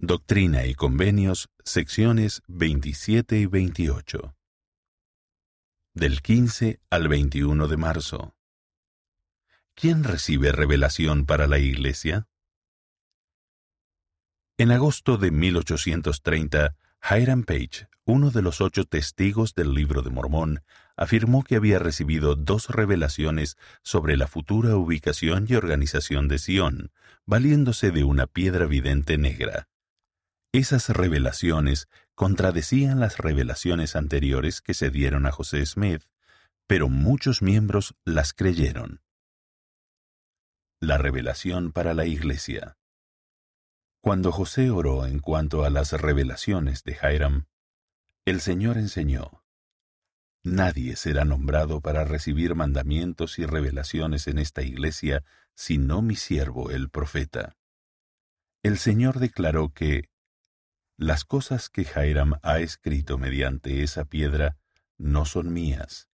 Doctrina y Convenios, secciones 27 y 28. Del 15 al 21 de marzo. ¿Quién recibe revelación para la Iglesia? En agosto de 1830, Hiram Page, uno de los ocho testigos del Libro de Mormón, afirmó que había recibido dos revelaciones sobre la futura ubicación y organización de Sion, valiéndose de una piedra vidente negra. Esas revelaciones contradecían las revelaciones anteriores que se dieron a José Smith, pero muchos miembros las creyeron. La revelación para la Iglesia Cuando José oró en cuanto a las revelaciones de Hiram, el Señor enseñó, Nadie será nombrado para recibir mandamientos y revelaciones en esta iglesia sino mi siervo el profeta. El Señor declaró que las cosas que Hiram ha escrito mediante esa piedra no son mías,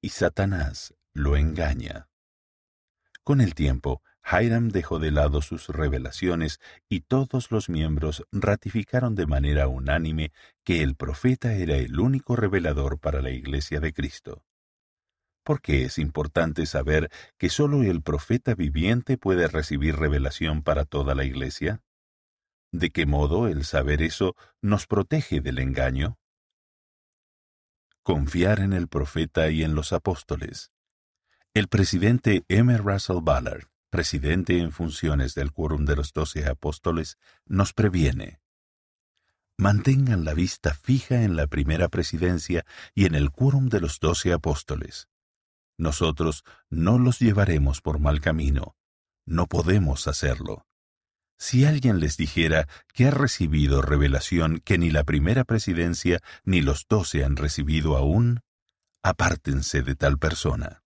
y Satanás lo engaña. Con el tiempo, Hiram dejó de lado sus revelaciones y todos los miembros ratificaron de manera unánime que el profeta era el único revelador para la Iglesia de Cristo. ¿Por qué es importante saber que sólo el profeta viviente puede recibir revelación para toda la Iglesia? ¿De qué modo el saber eso nos protege del engaño? Confiar en el profeta y en los apóstoles. El presidente M. Russell Ballard, presidente en funciones del Quórum de los Doce Apóstoles, nos previene. Mantengan la vista fija en la primera presidencia y en el Quórum de los Doce Apóstoles. Nosotros no los llevaremos por mal camino. No podemos hacerlo. Si alguien les dijera que ha recibido revelación que ni la primera presidencia ni los doce han recibido aún, apártense de tal persona.